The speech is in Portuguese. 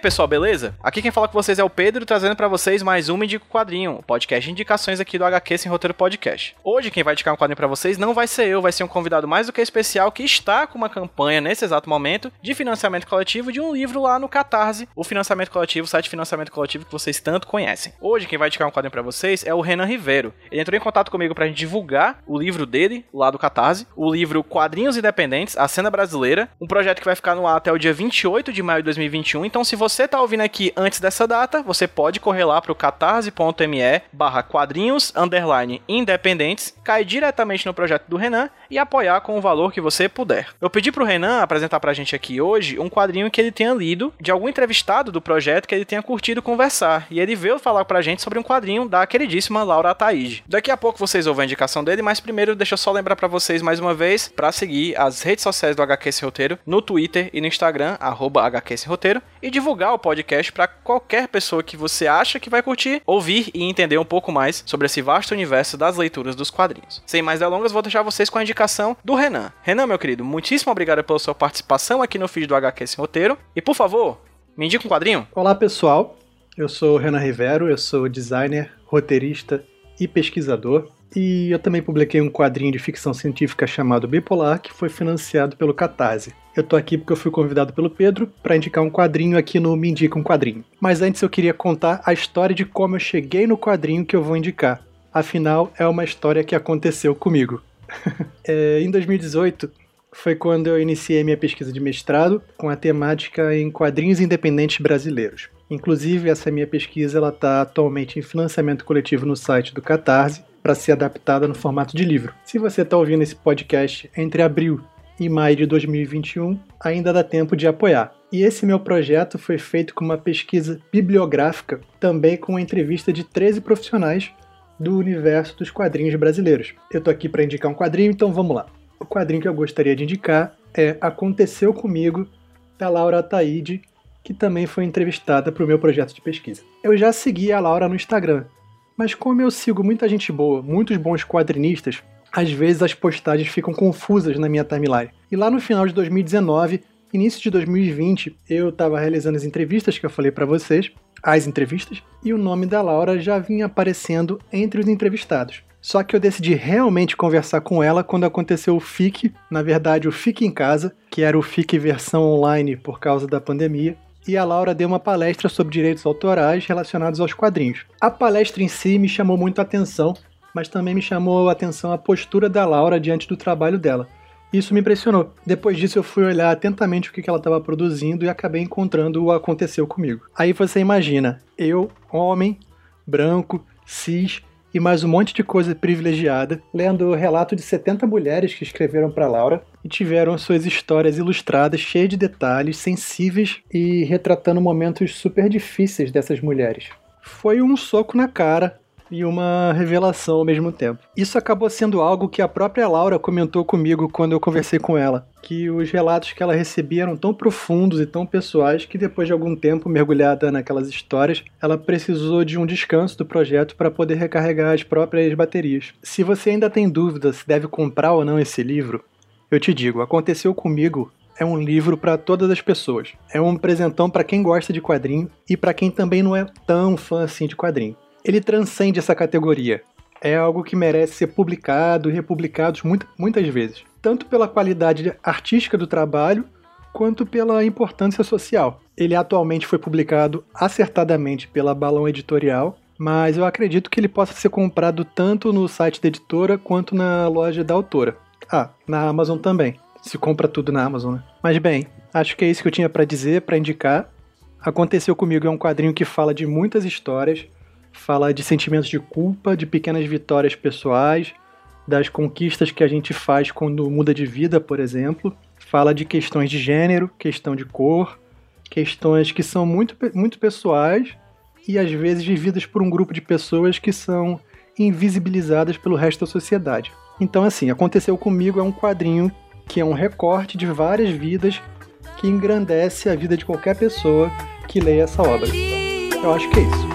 Aí, pessoal, beleza? Aqui quem fala com vocês é o Pedro, trazendo para vocês mais um Indico Quadrinho, o podcast de indicações aqui do HQ Sem Roteiro Podcast. Hoje quem vai indicar um quadrinho para vocês não vai ser eu, vai ser um convidado mais do que especial que está com uma campanha nesse exato momento de financiamento coletivo de um livro lá no Catarse, o financiamento coletivo, o site de financiamento coletivo que vocês tanto conhecem. Hoje quem vai indicar um quadrinho para vocês é o Renan Rivero. Ele entrou em contato comigo pra gente divulgar o livro dele lá do Catarse, o livro Quadrinhos Independentes, a cena brasileira, um projeto que vai ficar no ar até o dia 28 de maio de 2021. Então se você tá ouvindo aqui antes dessa data, você pode correr lá pro catarse.me barra quadrinhos underline independentes, cair diretamente no projeto do Renan e apoiar com o valor que você puder. Eu pedi pro Renan apresentar pra gente aqui hoje um quadrinho que ele tenha lido de algum entrevistado do projeto que ele tenha curtido conversar. E ele veio falar pra gente sobre um quadrinho da queridíssima Laura Ataíde. Daqui a pouco vocês ouvem a indicação dele, mas primeiro deixa eu só lembrar pra vocês mais uma vez para seguir as redes sociais do HQ Esse Roteiro no Twitter e no Instagram, arroba HQ Esse Roteiro, e divulgar o podcast para qualquer pessoa que você acha que vai curtir, ouvir e entender um pouco mais sobre esse vasto universo das leituras dos quadrinhos. Sem mais delongas, vou deixar vocês com a indicação do Renan. Renan, meu querido, muitíssimo obrigado pela sua participação aqui no feed do HQ Esse Roteiro. E por favor, me indica um quadrinho. Olá, pessoal. Eu sou o Renan Rivero, eu sou designer, roteirista e pesquisador. E eu também publiquei um quadrinho de ficção científica chamado Bipolar, que foi financiado pelo Catarse. Eu tô aqui porque eu fui convidado pelo Pedro para indicar um quadrinho aqui no Me Indica um Quadrinho. Mas antes eu queria contar a história de como eu cheguei no quadrinho que eu vou indicar. Afinal, é uma história que aconteceu comigo. é, em 2018, foi quando eu iniciei minha pesquisa de mestrado com a temática em quadrinhos independentes brasileiros. Inclusive, essa minha pesquisa está atualmente em financiamento coletivo no site do Catarse para ser adaptada no formato de livro. Se você está ouvindo esse podcast entre abril e maio de 2021, ainda dá tempo de apoiar. E esse meu projeto foi feito com uma pesquisa bibliográfica, também com uma entrevista de 13 profissionais do universo dos quadrinhos brasileiros. Eu estou aqui para indicar um quadrinho, então vamos lá. O quadrinho que eu gostaria de indicar é Aconteceu Comigo, da Laura Ataíde, que também foi entrevistada para o meu projeto de pesquisa. Eu já segui a Laura no Instagram, mas como eu sigo muita gente boa, muitos bons quadrinistas, às vezes as postagens ficam confusas na minha timeline. E lá no final de 2019, início de 2020, eu estava realizando as entrevistas que eu falei para vocês, as entrevistas, e o nome da Laura já vinha aparecendo entre os entrevistados. Só que eu decidi realmente conversar com ela quando aconteceu o FIC, na verdade o FIC em casa, que era o FIC versão online por causa da pandemia, e a Laura deu uma palestra sobre direitos autorais relacionados aos quadrinhos. A palestra em si me chamou muito a atenção, mas também me chamou a atenção a postura da Laura diante do trabalho dela. Isso me impressionou. Depois disso, eu fui olhar atentamente o que ela estava produzindo e acabei encontrando o aconteceu comigo. Aí você imagina, eu, homem, branco, cis, e mais um monte de coisa privilegiada, lendo o relato de 70 mulheres que escreveram para Laura e tiveram suas histórias ilustradas, cheias de detalhes, sensíveis e retratando momentos super difíceis dessas mulheres. Foi um soco na cara e uma revelação ao mesmo tempo. Isso acabou sendo algo que a própria Laura comentou comigo quando eu conversei com ela, que os relatos que ela recebia eram tão profundos e tão pessoais que depois de algum tempo mergulhada naquelas histórias, ela precisou de um descanso do projeto para poder recarregar as próprias baterias. Se você ainda tem dúvida se deve comprar ou não esse livro, eu te digo, aconteceu comigo é um livro para todas as pessoas. É um presentão para quem gosta de quadrinho e para quem também não é tão fã assim de quadrinho ele transcende essa categoria. É algo que merece ser publicado e republicado muito, muitas vezes, tanto pela qualidade artística do trabalho quanto pela importância social. Ele atualmente foi publicado acertadamente pela Balão Editorial, mas eu acredito que ele possa ser comprado tanto no site da editora quanto na loja da autora. Ah, na Amazon também. Se compra tudo na Amazon, né? Mas bem, acho que é isso que eu tinha para dizer, para indicar. Aconteceu comigo é um quadrinho que fala de muitas histórias, fala de sentimentos de culpa, de pequenas vitórias pessoais, das conquistas que a gente faz quando muda de vida, por exemplo. Fala de questões de gênero, questão de cor, questões que são muito, muito pessoais e às vezes vividas por um grupo de pessoas que são invisibilizadas pelo resto da sociedade. Então, assim, aconteceu comigo é um quadrinho que é um recorte de várias vidas que engrandece a vida de qualquer pessoa que leia essa obra. Eu acho que é isso.